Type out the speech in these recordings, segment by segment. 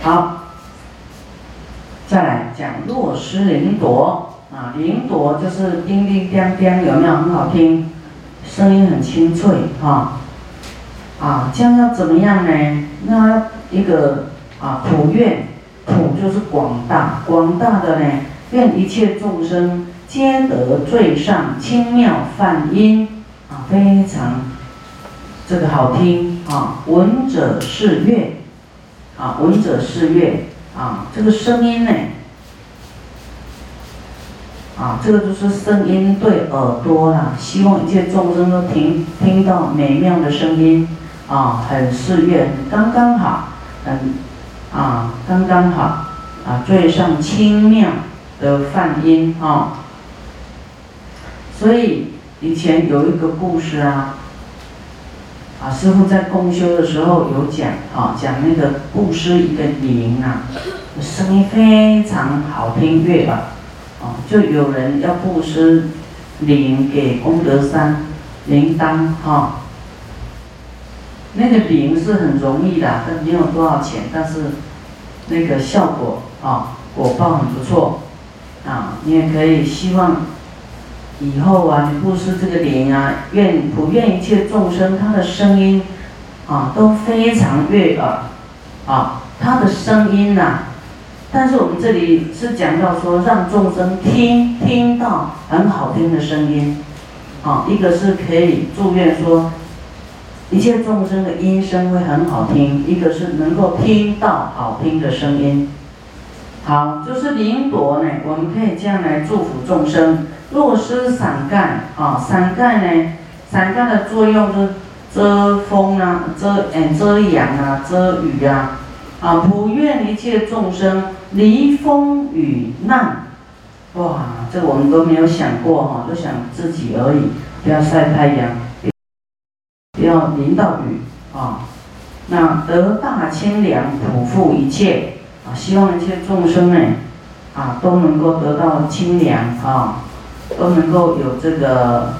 好，再来讲落失灵铎啊，灵铎就是叮叮当当，有没有很好听？声音很清脆哈。啊，这样要怎么样呢？那一个啊，普愿，普就是广大，广大的呢，愿一切众生皆得最上清妙梵音啊，非常这个好听啊，闻者是悦。啊，闻者是悦啊，这个声音呢，啊，这个就是声音对耳朵啦，希望一切众生都听听到美妙的声音啊，很适悦，刚刚好，很啊，刚刚好啊，最上清妙的梵音啊，所以以前有一个故事啊。啊，师傅在共修的时候有讲，啊，讲那个布施一个铃啊，声音非常好听悦耳，啊，就有人要布施铃给功德山铃铛，哈，那个铃是很容易的，但没有多少钱，但是那个效果啊，果报很不错，啊，你也可以希望。以后啊，你布施这个莲啊，愿普愿一切众生，他的声音啊都非常悦耳啊，他的声音呐。但是我们这里是讲到说，让众生听听到很好听的声音啊，一个是可以祝愿说一切众生的音声会很好听，一个是能够听到好听的声音。好，就是灵朵呢，我们可以这样来祝福众生。若施伞盖啊，伞盖呢，伞盖的作用是遮风啊，遮哎遮阳啊，遮雨啊，啊普愿一切众生离风雨难。哇，这我们都没有想过哈，都想自己而已，不要晒太阳，不要淋到雨啊。那得大清凉，普覆一切啊，希望一切众生呢，啊都能够得到清凉啊。都能够有这个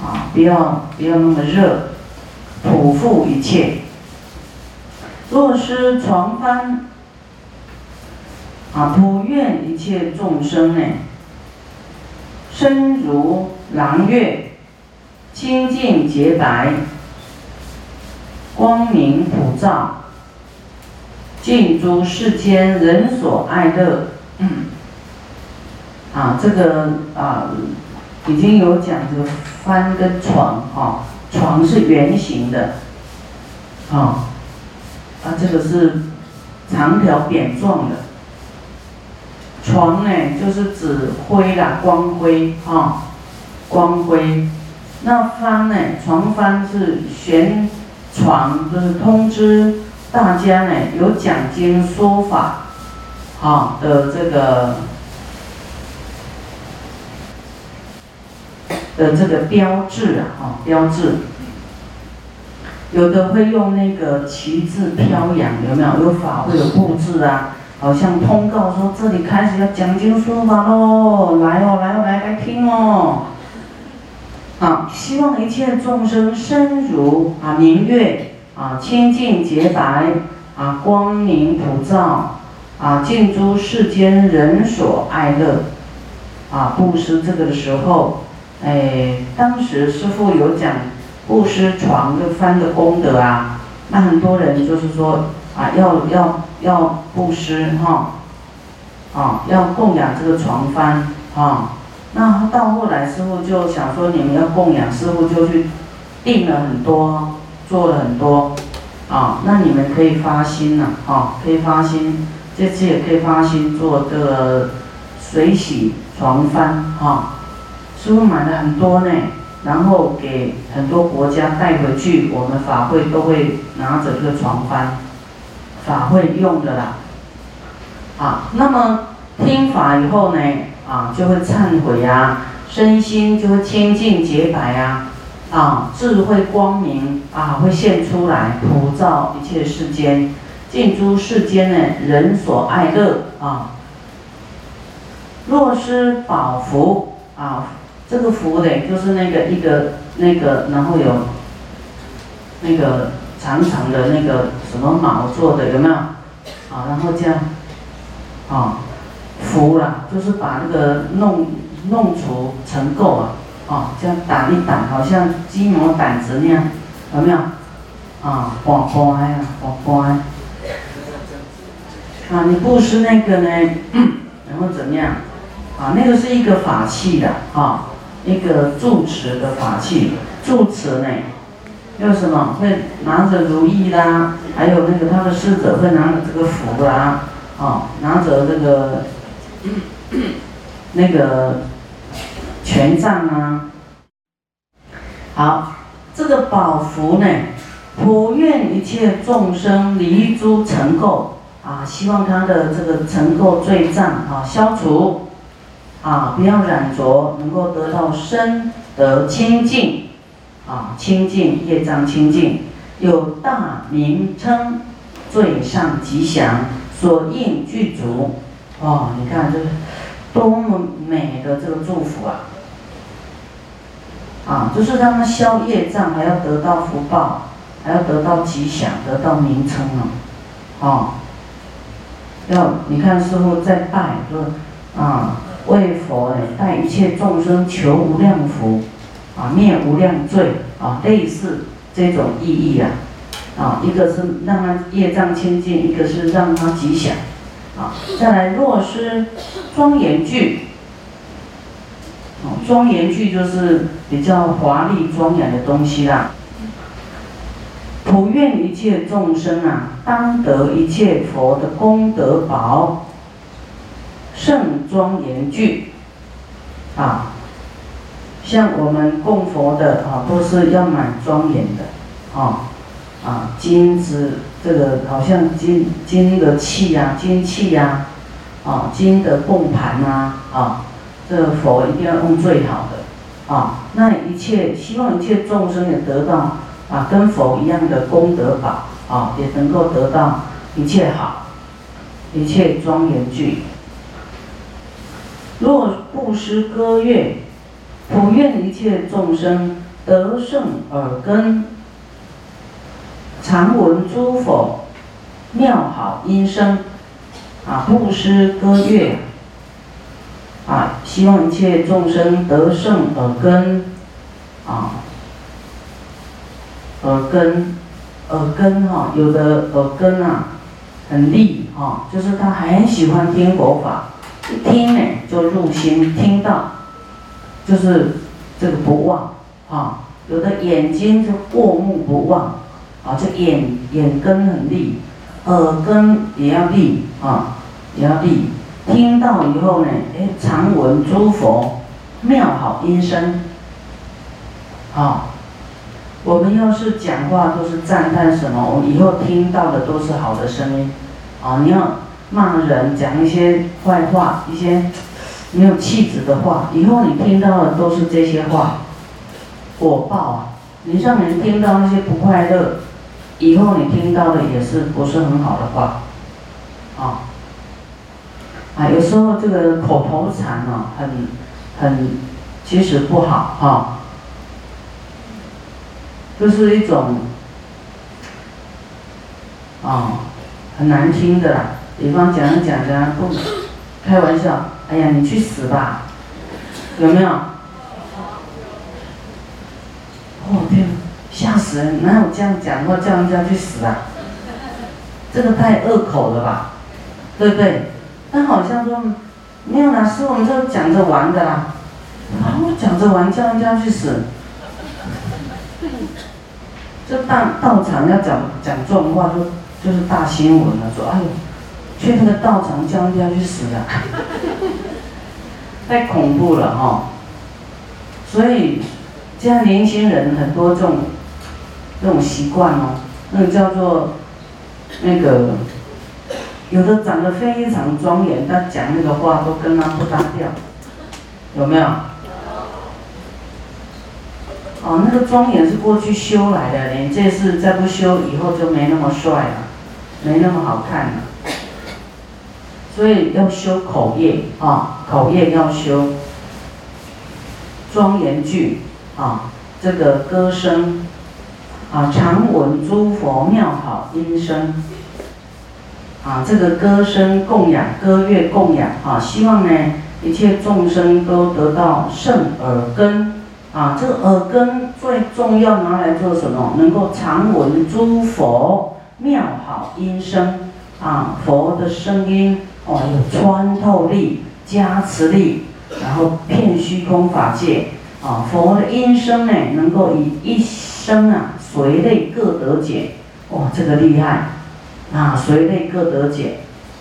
啊，不要不要那么热，普覆一切。若施床幡啊，普愿一切众生呢，身如朗月，清净洁白，光明普照，尽诸世间人所爱乐。啊，这个啊，已经有讲这个帆跟床哈，床是圆形的，啊，啊这个是长条扁状的，床呢就是指灰啦，光辉哈，光辉，那帆呢，床帆是悬床，就是通知大家呢有讲经说法，好的这个。的这个标志啊，哈，标志，有的会用那个旗帜飘扬，有没有？有法会有布置啊，好像通告说这里开始要讲经说法喽，来哦，来哦，来来听哦。啊，希望一切众生身如啊明月啊清净洁白啊光明普照啊尽诸世间人所爱乐啊布施这个的时候。哎，当时师傅有讲布施床的翻的功德啊，那很多人就是说啊，要要要布施哈，啊，要供养这个床翻啊。那到后来师傅就想说，你们要供养，师傅就去订了很多，做了很多啊。那你们可以发心了，啊，可以发心，这次也可以发心做这个水洗床翻哈。师傅买了很多呢，然后给很多国家带回去，我们法会都会拿着这个床幡，法会用的啦。啊，那么听法以后呢，啊就会忏悔啊，身心就会清净洁白啊，啊智慧光明啊会现出来，普照一切世间，尽诸世间呢人所爱乐啊。若施宝福啊。这个符嘞，就是那个一个那个，然后有那个长长的那个什么毛做的，有没有？啊，然后这样，啊，拂了，就是把那个弄弄除尘垢啊，啊，这样打一打，好像鸡毛掸子那样，有没有？啊，乖乖啊，乖乖。啊，你布施那个呢，然后怎么样？啊，那个是一个法器的，啊，一个住持的法器，住持呢。又什么会拿着如意啦，还有那个他的侍者会拿着这个符啦，啊，拿着这个那个权杖啊。好，这个宝符呢，普愿一切众生离诸尘垢啊，希望他的这个尘垢罪障啊消除，啊不要染着，能够得到身得清净。啊，清净业障清净，有大名称，最上吉祥，所应具足。哦，你看这多么美的这个祝福啊！啊，就是让他消业障，还要得到福报，还要得到吉祥，得到名称啊！哦，要你看师傅在拜说啊，为佛呢，带一切众生求无量福。啊，灭无量罪啊，类似这种意义啊，啊，一个是让他业障清净，一个是让他吉祥，啊，再来若是庄严句，哦，庄严句就是比较华丽庄严的东西啦。普愿一切众生啊，当得一切佛的功德宝，圣庄严句，啊。像我们供佛的啊，都是要蛮庄严的，啊啊金子这个好像金金的器呀，金器呀，啊金的供盘呐，啊这个佛一定要用最好的，啊那一切希望一切众生也得到啊跟佛一样的功德宝，啊也能够得到一切好，一切庄严具。若布施歌乐。普愿一切众生得胜耳根，常闻诸佛妙好音声，啊，布施歌乐，啊，希望一切众生得胜耳根，啊，耳根，耳根哈，有的耳根啊很利哈，就是他很喜欢听佛法，一听呢就入心，听到。就是这个不忘啊，有的眼睛就过目不忘啊，这眼眼根很利，耳根也要利啊，也要利。听到以后呢，哎，常闻诸佛妙好音声啊。我们要是讲话都是赞叹什么，我们以后听到的都是好的声音啊。你要骂人，讲一些坏话，一些。没有气质的话，以后你听到的都是这些话，果报啊！你让人听到那些不快乐，以后你听到的也是不是很好的话，啊啊！有时候这个口头禅呢，很很其实不好哈，就是一种啊很难听的啦。比方讲着讲讲不开玩笑。哎呀，你去死吧！有没有？哦天，吓死人！哪有这样讲话叫人家去死啊？这个太恶口了吧？对不对？他好像说没有啦，是我们这讲着玩的啦。然后，讲着玩叫人家去死。这道道场要讲讲这种话，就就是大新闻了。说哎呦，去那个道场叫人家去死啊！太恐怖了哈，所以现在年轻人很多这种这种习惯哦，那个叫做那个有的长得非常庄严，但讲那个话都跟他不搭调，有没有？哦，那个庄严是过去修来的，你这次再不修，以后就没那么帅了，没那么好看了。所以要修口业啊，口业要修庄严句啊，这个歌声啊，常闻诸佛妙好音声啊，这个歌声供养，歌乐供养啊，希望呢一切众生都得到圣耳根啊。这个耳根最重要拿来做什么？能够常闻诸佛妙好音声啊，佛的声音哦，有穿透力、加持力，然后遍虚空法界啊，佛的音声呢，能够以一生啊随类各得解，哇，这个厉害。啊，随类各得解，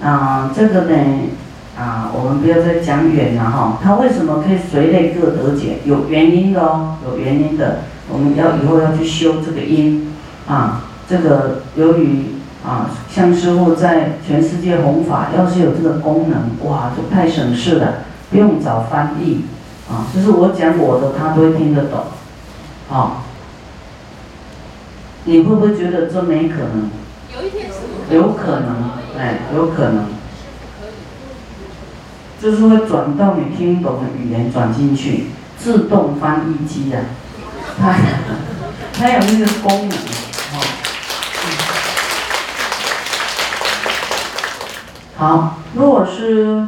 啊，这个呢，啊，我们不要再讲远了哈。他为什么可以随类各得解？有原因的哦，有原因的。我们要以后要去修这个因，啊，这个由于啊，像师傅在全世界弘法，要是有这个功能，哇，就太省事了，不用找翻译，啊，就是我讲我的，他都会听得懂，啊，你会不会觉得这没可能？有可能，哎，有可能，就是会转到你听懂的语言转进去，自动翻译机啊，它它有那个功能，好，若是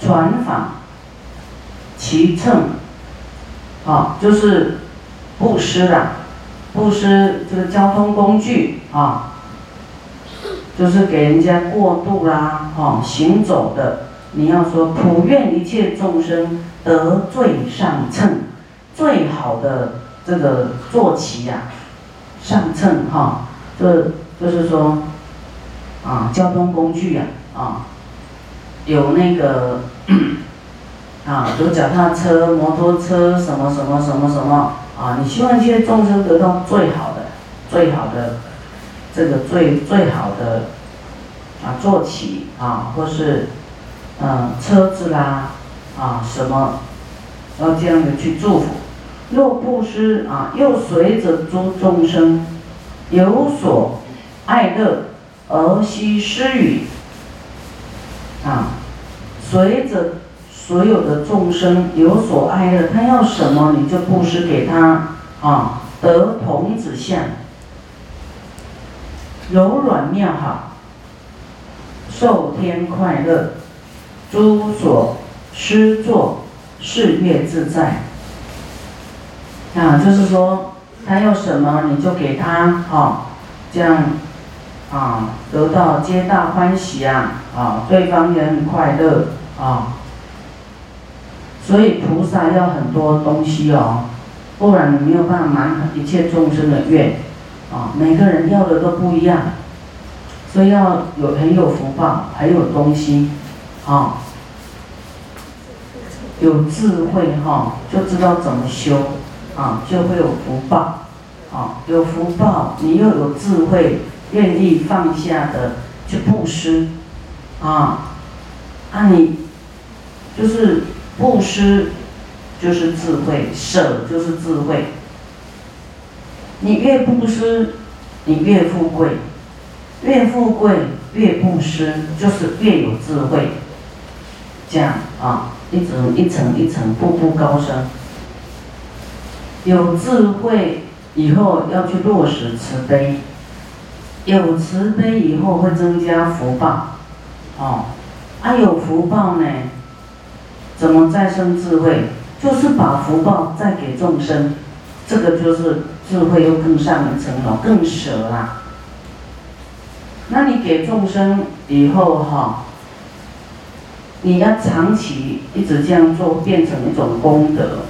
传法、骑乘，好，就是布施啦，布施这个交通工具啊。就是给人家过渡啦，哈，行走的，你要说普愿一切众生得最上乘，最好的这个坐骑呀，上乘哈，这就是说，啊，交通工具呀，啊有那个，啊，有脚踏车、摩托车，什么什么什么什么，啊，你希望这些众生得到最好的，最好的。这个最最好的啊，坐骑啊，或是嗯车子啦啊什么，要这样的去祝福。若布施啊，又随着诸众生有所爱乐而悉施予啊，随着所有的众生有所爱乐，他要什么你就布施给他啊，得童子相。柔软妙好，受天快乐，诸所施作，事业自在。啊，就是说，他要什么你就给他，啊，这样，啊，得到皆大欢喜啊，啊，对方也很快乐啊。所以菩萨要很多东西哦，不然你没有办法满一切众生的愿。啊，每个人要的都不一样，所以要有很有福报，很有东西，啊，有智慧哈，就知道怎么修，啊，就会有福报，啊，有福报，你又有智慧，愿意放下的去布施，啊，啊你就是布施，就是智慧，舍就是智慧。你越布施，你越富贵；越富贵越布施，就是越有智慧。这样啊，一层一层一层，步步高升。有智慧以后要去落实慈悲，有慈悲以后会增加福报。哦，啊有福报呢，怎么再生智慧？就是把福报再给众生，这个就是。智慧又更上一层楼，更舍啦。那你给众生以后哈，你要长期一直这样做，变成一种功德，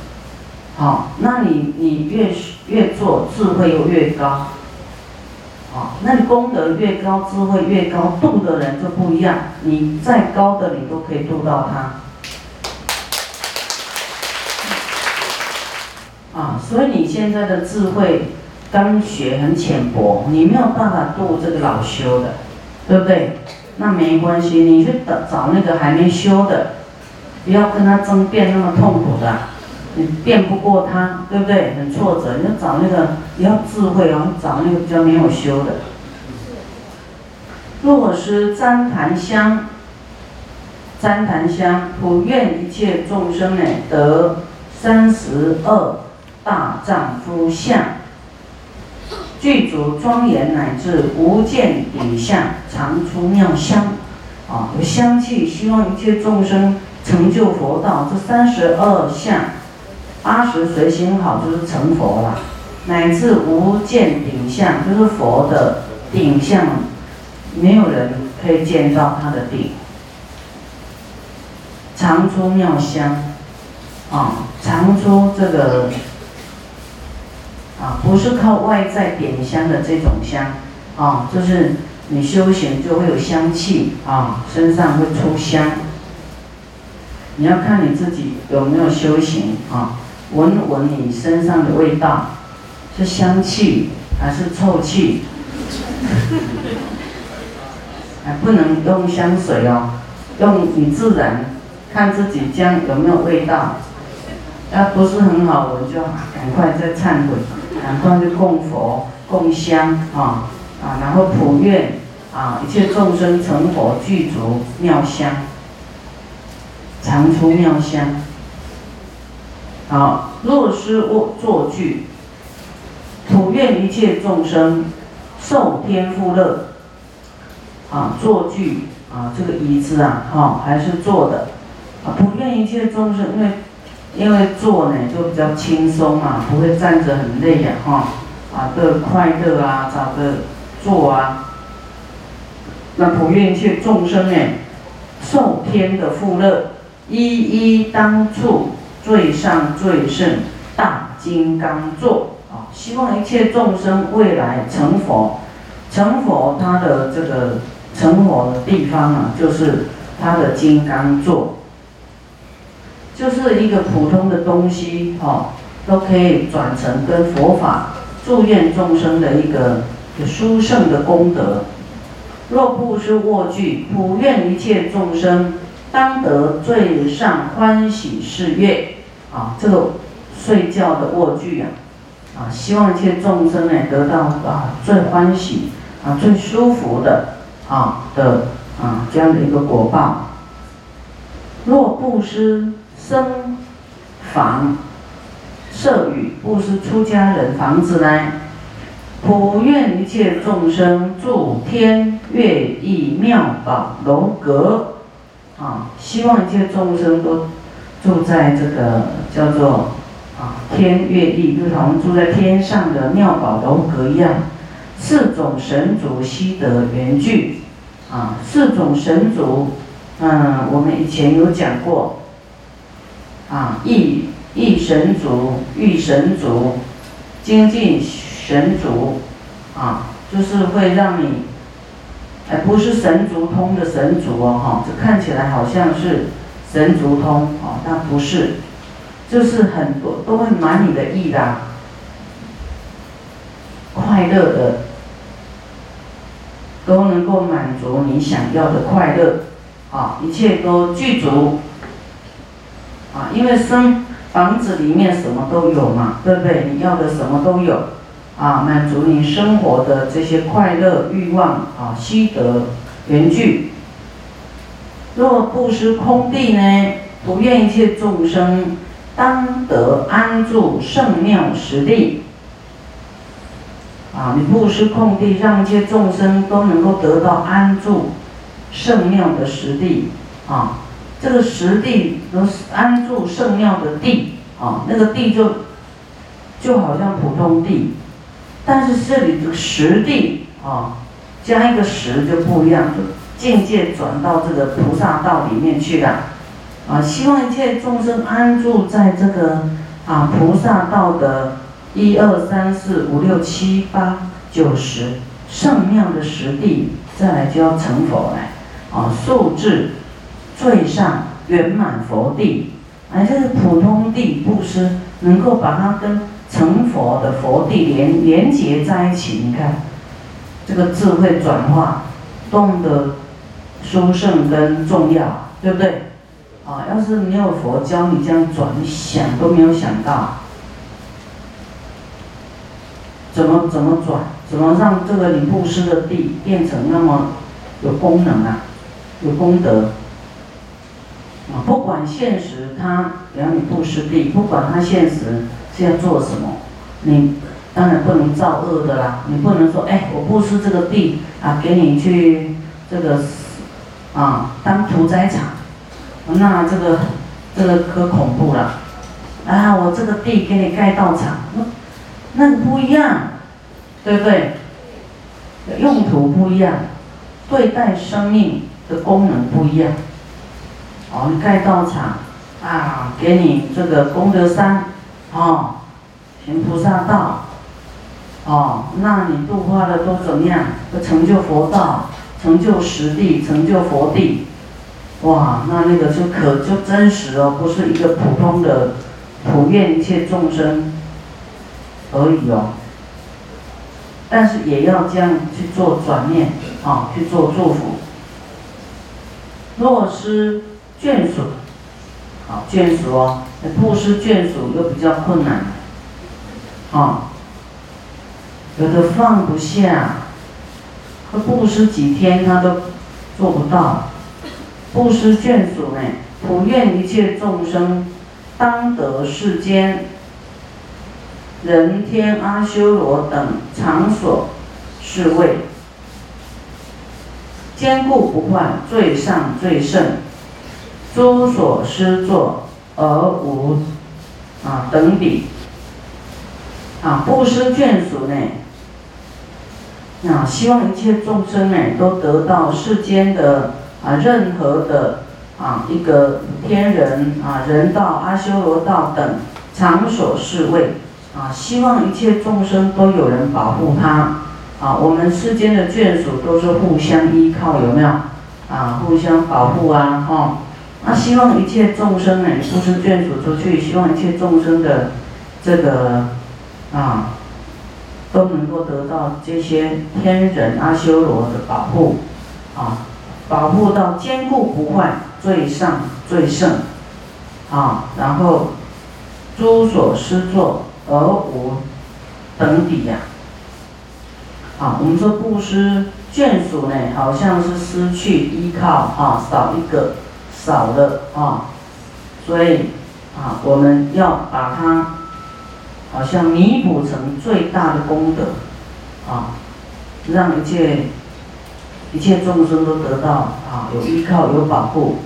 好，那你你越越做，智慧又越高，哦，那你功德越高，智慧越高，度的人就不一样，你再高的你都可以度到他。啊，所以你现在的智慧刚学很浅薄，你没有办法度这个老修的，对不对？那没关系，你去找找那个还没修的，不要跟他争辩那么痛苦的，你辩不过他，对不对？很挫折，你要找那个你要智慧哦，找那个比较没有修的。若是旃檀香，旃檀香，普愿一切众生呢得三十二。大丈夫相，具足庄严乃至无见底相，常出妙香，啊，有香气，希望一切众生成就佛道。这三十二相，八十随行好，就是成佛了。乃至无见顶相，就是佛的顶相，没有人可以见到他的顶。常出妙香，啊，常出这个。啊，不是靠外在点香的这种香，啊，就是你修行就会有香气啊，身上会出香。你要看你自己有没有修行啊，闻闻你身上的味道，是香气还是臭气？还 不能用香水哦，用你自然看自己这样有没有味道，要不是很好闻就赶快再忏悔。赶快去供佛、供香啊啊，然后普愿啊，一切众生成佛具足妙香，常出妙香。好，若师卧坐具，普愿一切众生受天福乐。啊，坐具啊，这个椅子啊，哈，还是坐的。啊，普愿一切众生，因为。因为坐呢就比较轻松嘛，不会站着很累呀，哈，啊，的快乐啊，找个坐啊。那普愿一切众生呢，受天的福乐，一一当处最上最胜大金刚座啊！希望一切众生未来成佛，成佛他的这个成佛的地方啊，就是他的金刚座。就是一个普通的东西，哦，都可以转成跟佛法祝愿众生的一个殊胜的功德。若不是卧具，普愿一切众生当得最上欢喜事业。啊，这个睡觉的卧具呀，啊，希望一切众生呢得到啊最欢喜啊最舒服的啊的啊这样的一个果报。若不施。僧房设与布施出家人房子呢？普愿一切众生住天乐意妙宝楼阁啊！希望一切众生都住在这个叫做啊天乐意，如同住在天上的妙宝楼阁一样。四种神族悉得圆聚啊！四种神族，嗯，我们以前有讲过。啊，意意神足、欲神足、精进神足，啊，就是会让你，哎，不是神足通的神足哦，哈，这看起来好像是神足通哦，但不是，就是很多都会满你的意的，快乐的，都能够满足你想要的快乐，啊，一切都具足。啊，因为生房子里面什么都有嘛，对不对？你要的什么都有，啊，满足你生活的这些快乐欲望啊，悉得缘聚。若不施空地呢，不愿一切众生当得安住圣妙实地。啊，你不施空地，让一切众生都能够得到安住圣妙的实地，啊。这个实地都是安住圣庙的地啊，那个地就就好像普通地，但是这里的实地啊，加一个实就不一样，就境界转到这个菩萨道里面去了啊。希望一切众生安住在这个啊菩萨道的一二三四五六七八九十圣妙的实地，再来就要成佛了啊，素质。最上圆满佛地，而这个普通地布施，能够把它跟成佛的佛地连连接在一起。你看，这个智慧转化，多么的殊胜跟重要，对不对？啊，要是没有佛教你这样转，你想都没有想到，怎么怎么转，怎么让这个你布施的地变成那么有功能啊，有功德。啊，不管现实，他让你布施地，不管他现实是要做什么，你当然不能造恶的啦，你不能说，哎，我布施这个地啊，给你去这个啊当屠宰场，那这个这个可恐怖了。啊，我这个地给你盖道场，那那不一样，对不对？用途不一样，对待生命的功能不一样。哦，你盖道场啊，给你这个功德山，哦，行菩萨道，哦，那你度化的都怎么样？都成就佛道，成就实地，成就佛地，哇，那那个就可就真实哦，不是一个普通的。普愿一切众生而已哦，但是也要这样去做转念啊，去做祝福。若失眷属，好眷属哦，布施眷属又比较困难，啊，有的放不下，他布施几天他都做不到，布施眷属呢，普愿一切众生。当得世间人天阿修罗等场所是位，坚固不坏，最上最胜，诸所施作而无啊等比啊布施眷属呢啊希望一切众生呢都得到世间的啊任何的。啊，一个天人啊，人道、阿修罗道等场所侍卫啊，希望一切众生都有人保护他啊。我们世间的眷属都是互相依靠，有没有？啊，互相保护啊，哦。那希望一切众生呢，不是眷属出去，希望一切众生的这个啊，都能够得到这些天人、阿修罗的保护啊，保护到坚固不坏。最上最胜，啊，然后诸所施作而无等比呀，啊，我们说布施眷属呢，好像是失去依靠啊，少一个少了啊，所以啊，我们要把它好像弥补成最大的功德啊，让一切一切众生都得到啊，有依靠有保护。